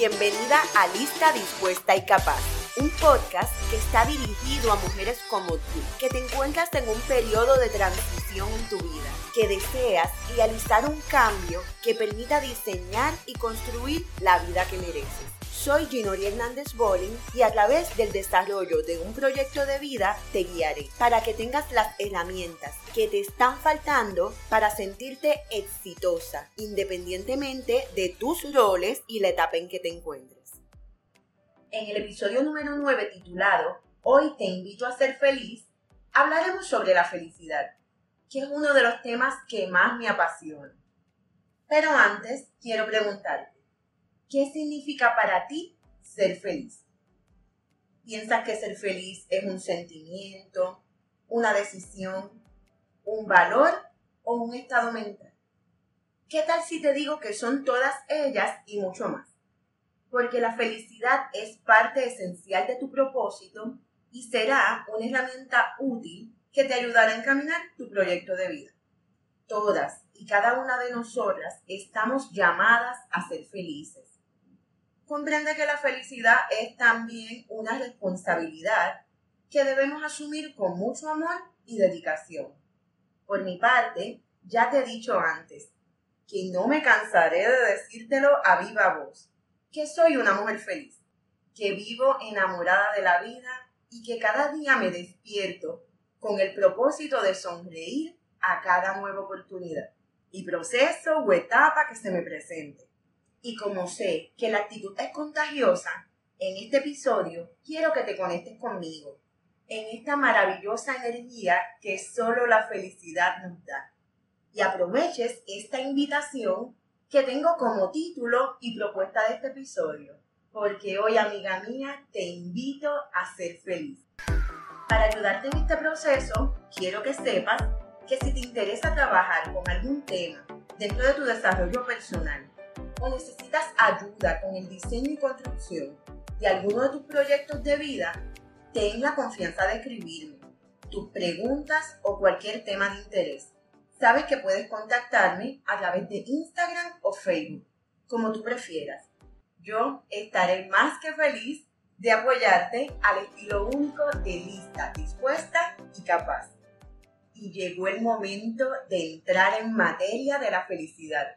Bienvenida a Lista Dispuesta y Capaz, un podcast que está dirigido a mujeres como tú, que te encuentras en un periodo de transición en tu vida, que deseas realizar un cambio que permita diseñar y construir la vida que mereces. Soy Ginori Hernández Bolling y a través del desarrollo de un proyecto de vida te guiaré para que tengas las herramientas que te están faltando para sentirte exitosa, independientemente de tus roles y la etapa en que te encuentres. En el episodio número 9 titulado Hoy te invito a ser feliz, hablaremos sobre la felicidad, que es uno de los temas que más me apasiona. Pero antes quiero preguntarte, ¿Qué significa para ti ser feliz? ¿Piensas que ser feliz es un sentimiento, una decisión, un valor o un estado mental? ¿Qué tal si te digo que son todas ellas y mucho más? Porque la felicidad es parte esencial de tu propósito y será una herramienta útil que te ayudará a encaminar tu proyecto de vida. Todas y cada una de nosotras estamos llamadas a ser felices comprende que la felicidad es también una responsabilidad que debemos asumir con mucho amor y dedicación. Por mi parte, ya te he dicho antes que no me cansaré de decírtelo a viva voz, que soy una mujer feliz, que vivo enamorada de la vida y que cada día me despierto con el propósito de sonreír a cada nueva oportunidad y proceso o etapa que se me presente. Y como sé que la actitud es contagiosa, en este episodio quiero que te conectes conmigo en esta maravillosa energía que solo la felicidad nos da. Y aproveches esta invitación que tengo como título y propuesta de este episodio, porque hoy, amiga mía, te invito a ser feliz. Para ayudarte en este proceso, quiero que sepas que si te interesa trabajar con algún tema dentro de tu desarrollo personal, o necesitas ayuda con el diseño y construcción de alguno de tus proyectos de vida, ten la confianza de escribirme tus preguntas o cualquier tema de interés. Sabes que puedes contactarme a través de Instagram o Facebook, como tú prefieras. Yo estaré más que feliz de apoyarte al estilo único de lista, dispuesta y capaz. Y llegó el momento de entrar en materia de la felicidad.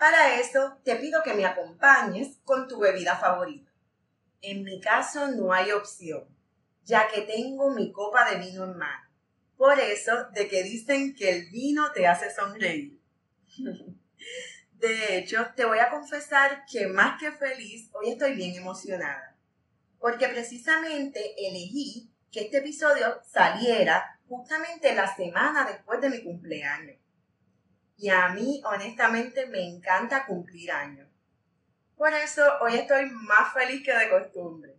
Para eso, te pido que me acompañes con tu bebida favorita. En mi caso no hay opción, ya que tengo mi copa de vino en mano. Por eso, de que dicen que el vino te hace sonreír. De hecho, te voy a confesar que más que feliz, hoy estoy bien emocionada. Porque precisamente elegí que este episodio saliera justamente la semana después de mi cumpleaños y a mí honestamente me encanta cumplir años. Por eso hoy estoy más feliz que de costumbre.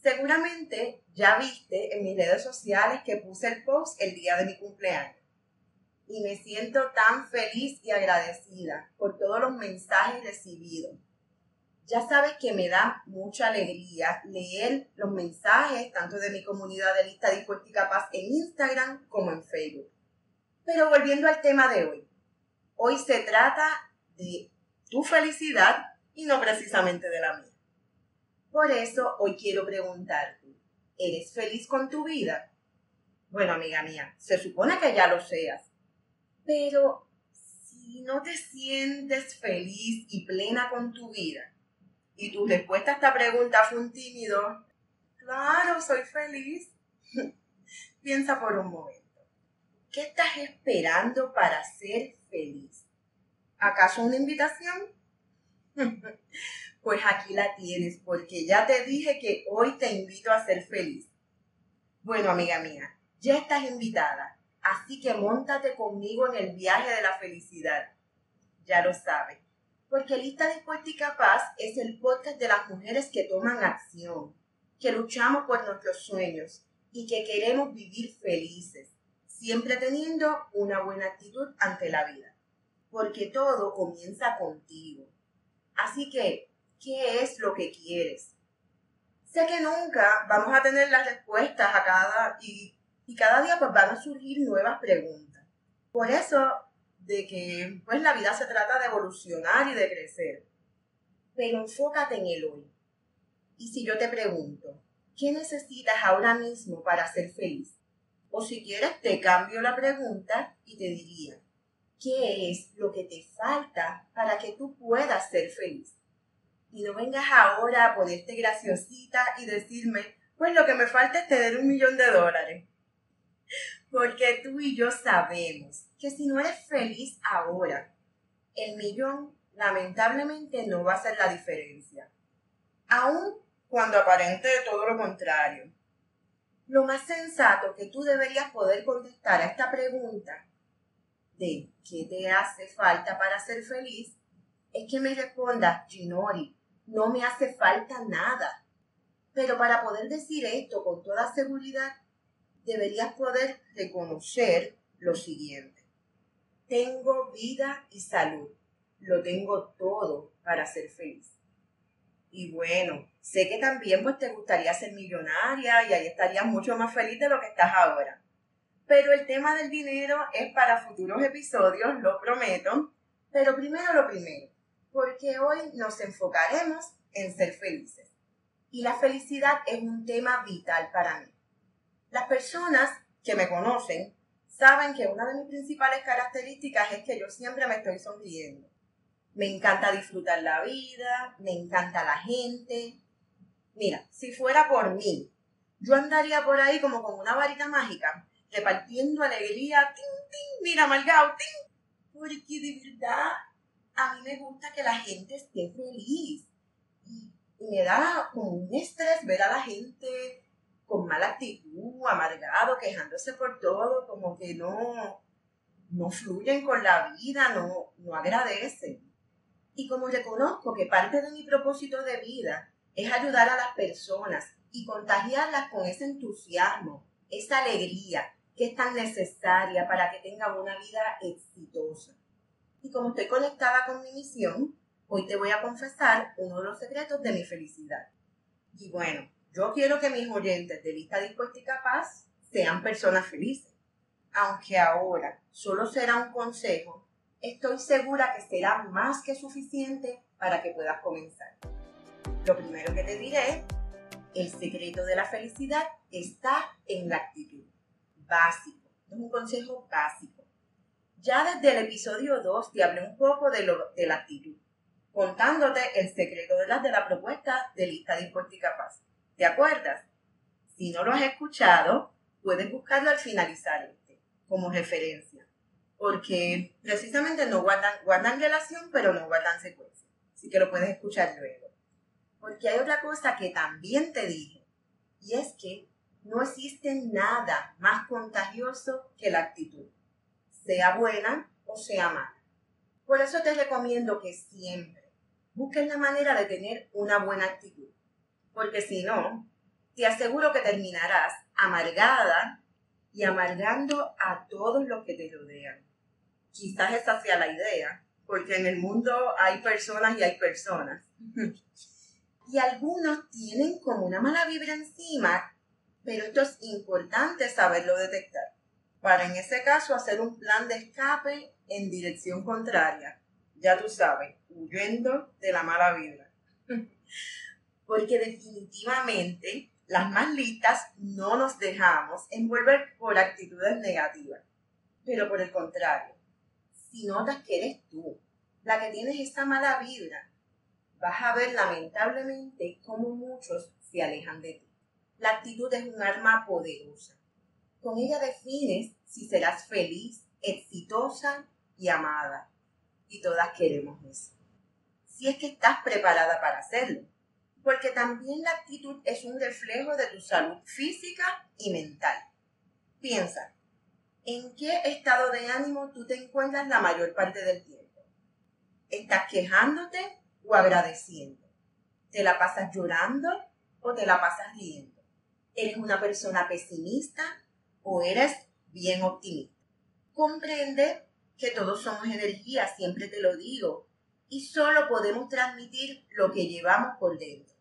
Seguramente ya viste en mis redes sociales que puse el post el día de mi cumpleaños. Y me siento tan feliz y agradecida por todos los mensajes recibidos. Ya sabes que me da mucha alegría leer los mensajes tanto de mi comunidad de lista dispuesta y capaz en Instagram como en Facebook. Pero volviendo al tema de hoy, Hoy se trata de tu felicidad y no precisamente de la mía. Por eso hoy quiero preguntarte, ¿eres feliz con tu vida? Bueno, amiga mía, se supone que ya lo seas. Pero si no te sientes feliz y plena con tu vida, y tu respuesta a esta pregunta fue un tímido, claro, soy feliz. Piensa por un momento. ¿Qué estás esperando para ser feliz? ¿Acaso una invitación? pues aquí la tienes, porque ya te dije que hoy te invito a ser feliz. Bueno, amiga mía, ya estás invitada, así que montate conmigo en el viaje de la felicidad. Ya lo sabes, porque Lista Dispuesta y Capaz es el podcast de las mujeres que toman acción, que luchamos por nuestros sueños y que queremos vivir felices siempre teniendo una buena actitud ante la vida, porque todo comienza contigo. Así que, ¿qué es lo que quieres? Sé que nunca vamos a tener las respuestas a cada y, y cada día pues van a surgir nuevas preguntas. Por eso de que pues la vida se trata de evolucionar y de crecer. pero enfócate en el hoy. Y si yo te pregunto, ¿qué necesitas ahora mismo para ser feliz? O si quieres, te cambio la pregunta y te diría, ¿qué es lo que te falta para que tú puedas ser feliz? Y no vengas ahora a ponerte graciosita y decirme, pues lo que me falta es tener un millón de dólares. Porque tú y yo sabemos que si no eres feliz ahora, el millón lamentablemente no va a ser la diferencia. Aún cuando aparente todo lo contrario. Lo más sensato que tú deberías poder contestar a esta pregunta de qué te hace falta para ser feliz es que me respondas, Ginori, no me hace falta nada. Pero para poder decir esto con toda seguridad, deberías poder reconocer lo siguiente. Tengo vida y salud. Lo tengo todo para ser feliz. Y bueno, sé que también pues te gustaría ser millonaria y ahí estarías mucho más feliz de lo que estás ahora. Pero el tema del dinero es para futuros episodios, lo prometo. Pero primero lo primero, porque hoy nos enfocaremos en ser felices. Y la felicidad es un tema vital para mí. Las personas que me conocen saben que una de mis principales características es que yo siempre me estoy sonriendo. Me encanta disfrutar la vida, me encanta la gente. Mira, si fuera por mí, yo andaría por ahí como con una varita mágica, repartiendo alegría, tin, tin, mira, malgao, tin. Porque de verdad, a mí me gusta que la gente esté feliz. Y, y me da como un estrés ver a la gente con mala actitud, amargado, quejándose por todo, como que no, no fluyen con la vida, no, no agradecen. Y como reconozco que parte de mi propósito de vida es ayudar a las personas y contagiarlas con ese entusiasmo, esa alegría que es tan necesaria para que tengan una vida exitosa. Y como estoy conectada con mi misión, hoy te voy a confesar uno de los secretos de mi felicidad. Y bueno, yo quiero que mis oyentes de lista dispuesta y capaz sean personas felices. Aunque ahora solo será un consejo, estoy segura que será más que suficiente para que puedas comenzar. Lo primero que te diré, el secreto de la felicidad está en la actitud. Básico, es un consejo básico. Ya desde el episodio 2 te hablé un poco de, de la actitud, contándote el secreto de la, de propuesta de lista dispuesta y capaz. ¿Te acuerdas? Si no lo has escuchado, puedes buscarlo al finalizar este, como referencia. Porque precisamente no guardan, guardan relación, pero no guardan secuencia. Así que lo puedes escuchar luego. Porque hay otra cosa que también te dije. Y es que no existe nada más contagioso que la actitud. Sea buena o sea mala. Por eso te recomiendo que siempre busques la manera de tener una buena actitud porque si no, te aseguro que terminarás amargada y amargando a todos los que te rodean. Quizás esa sea la idea, porque en el mundo hay personas y hay personas. y algunos tienen como una mala vibra encima, pero esto es importante saberlo detectar, para en ese caso hacer un plan de escape en dirección contraria. Ya tú sabes, huyendo de la mala vibra. porque definitivamente las más listas no nos dejamos envolver por actitudes negativas. Pero por el contrario, si notas que eres tú la que tienes esa mala vibra, vas a ver lamentablemente cómo muchos se alejan de ti. La actitud es un arma poderosa. Con ella defines si serás feliz, exitosa y amada. Y todas queremos eso. Si es que estás preparada para hacerlo porque también la actitud es un reflejo de tu salud física y mental. Piensa, ¿en qué estado de ánimo tú te encuentras la mayor parte del tiempo? ¿Estás quejándote o agradeciendo? ¿Te la pasas llorando o te la pasas riendo? ¿Eres una persona pesimista o eres bien optimista? Comprende que todos somos energía, siempre te lo digo, y solo podemos transmitir lo que llevamos por dentro.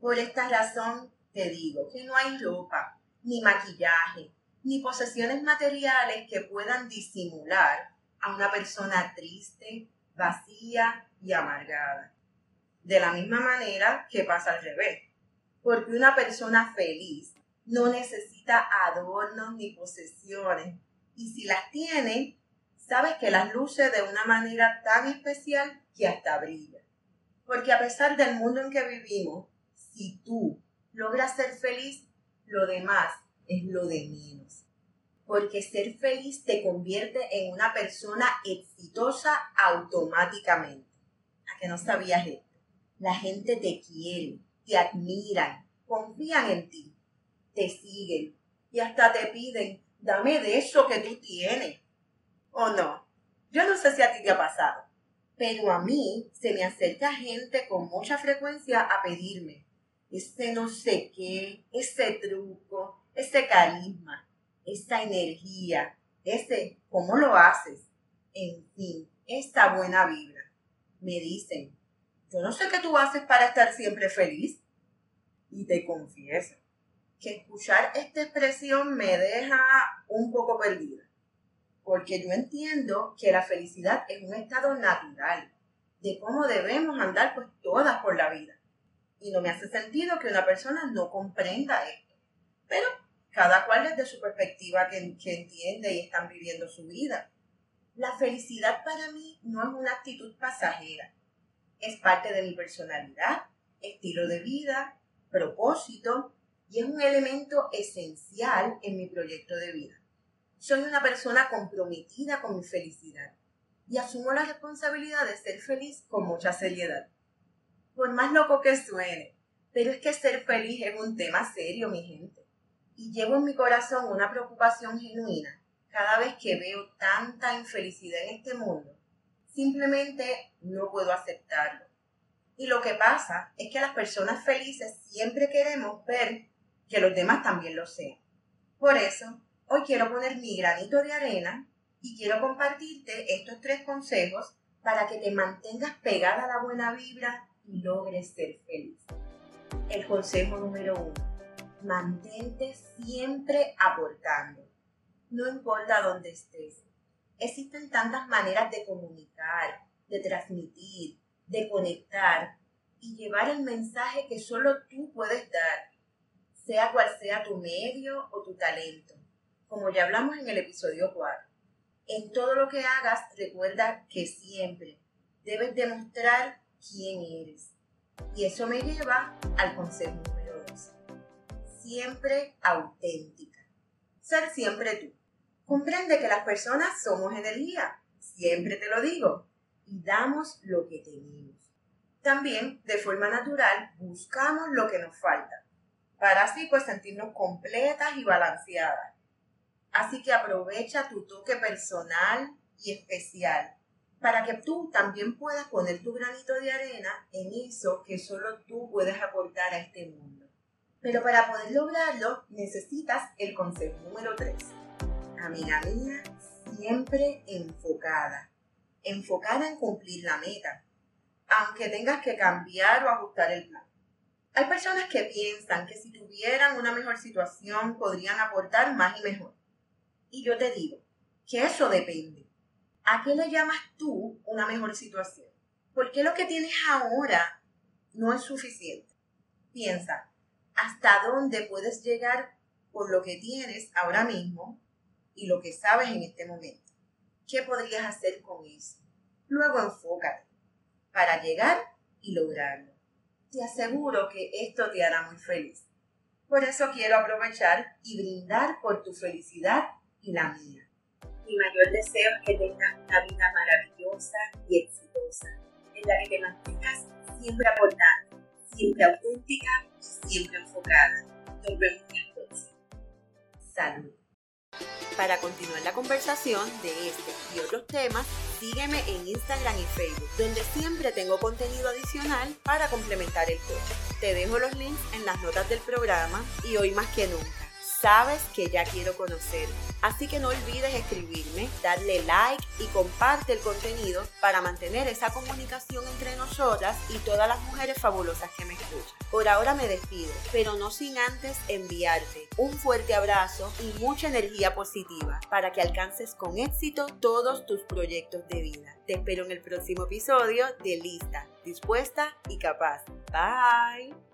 Por esta razón te digo que no hay ropa, ni maquillaje, ni posesiones materiales que puedan disimular a una persona triste, vacía y amargada. De la misma manera que pasa al revés. Porque una persona feliz no necesita adornos ni posesiones. Y si las tiene, sabes que las luce de una manera tan especial que hasta brilla. Porque a pesar del mundo en que vivimos, si tú logras ser feliz, lo demás es lo de menos. Porque ser feliz te convierte en una persona exitosa automáticamente. ¿A que no sabías esto? La gente te quiere, te admiran, confían en ti, te siguen y hasta te piden, dame de eso que tú tienes. ¿O no? Yo no sé si a ti te ha pasado, pero a mí se me acerca gente con mucha frecuencia a pedirme ese no sé qué, ese truco, ese carisma, esa energía, ese cómo lo haces, en fin, esta buena vibra. Me dicen, yo no sé qué tú haces para estar siempre feliz. Y te confieso que escuchar esta expresión me deja un poco perdida, porque yo entiendo que la felicidad es un estado natural de cómo debemos andar pues todas por la vida. Y no me hace sentido que una persona no comprenda esto. Pero cada cual desde su perspectiva que, que entiende y están viviendo su vida. La felicidad para mí no es una actitud pasajera. Es parte de mi personalidad, estilo de vida, propósito y es un elemento esencial en mi proyecto de vida. Soy una persona comprometida con mi felicidad y asumo la responsabilidad de ser feliz con mucha seriedad. Por más loco que suene, pero es que ser feliz es un tema serio, mi gente. Y llevo en mi corazón una preocupación genuina cada vez que veo tanta infelicidad en este mundo. Simplemente no puedo aceptarlo. Y lo que pasa es que las personas felices siempre queremos ver que los demás también lo sean. Por eso, hoy quiero poner mi granito de arena y quiero compartirte estos tres consejos para que te mantengas pegada a la buena vibra y logres ser feliz. El consejo número uno, mantente siempre aportando, no importa dónde estés. Existen tantas maneras de comunicar, de transmitir, de conectar y llevar el mensaje que solo tú puedes dar, sea cual sea tu medio o tu talento, como ya hablamos en el episodio 4. En todo lo que hagas, recuerda que siempre debes demostrar quién eres. Y eso me lleva al consejo número 2. Siempre auténtica. Ser siempre tú. Comprende que las personas somos energía. Siempre te lo digo. Y damos lo que tenemos. También, de forma natural, buscamos lo que nos falta. Para así pues sentirnos completas y balanceadas Así que aprovecha tu toque personal y especial para que tú también puedas poner tu granito de arena en eso que solo tú puedes aportar a este mundo. Pero para poder lograrlo necesitas el consejo número 3. Amiga mía, siempre enfocada. Enfocada en cumplir la meta, aunque tengas que cambiar o ajustar el plan. Hay personas que piensan que si tuvieran una mejor situación podrían aportar más y mejor. Y yo te digo que eso depende. ¿A qué le llamas tú una mejor situación? ¿Por qué lo que tienes ahora no es suficiente? Piensa, ¿hasta dónde puedes llegar por lo que tienes ahora mismo y lo que sabes en este momento? ¿Qué podrías hacer con eso? Luego enfócate para llegar y lograrlo. Te aseguro que esto te hará muy feliz. Por eso quiero aprovechar y brindar por tu felicidad y la mía. Mi mayor deseo es que tengas una vida maravillosa y exitosa, en la que te mantengas siempre aportando, siempre auténtica y siempre enfocada. Nos vemos en el próximo. Salud. Para continuar la conversación de este y otros temas, sígueme en Instagram y Facebook, donde siempre tengo contenido adicional para complementar el todo. Te dejo los links en las notas del programa y hoy más que nunca sabes que ya quiero conocer. Así que no olvides escribirme, darle like y comparte el contenido para mantener esa comunicación entre nosotras y todas las mujeres fabulosas que me escuchan. Por ahora me despido, pero no sin antes enviarte un fuerte abrazo y mucha energía positiva para que alcances con éxito todos tus proyectos de vida. Te espero en el próximo episodio de Lista, Dispuesta y Capaz. Bye.